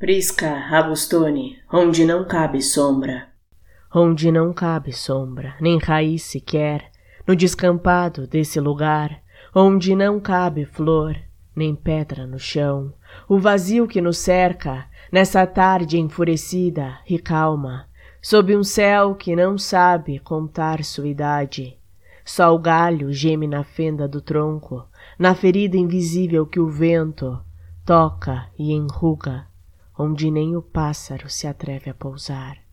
Prisca Agostoni, onde não cabe sombra. Onde não cabe sombra, nem raiz sequer, no descampado desse lugar, onde não cabe flor, nem pedra no chão, o vazio que nos cerca, nessa tarde enfurecida e calma, sob um céu que não sabe contar sua idade. Só o galho geme na fenda do tronco, na ferida invisível que o vento toca e enruga onde nem o pássaro se atreve a pousar.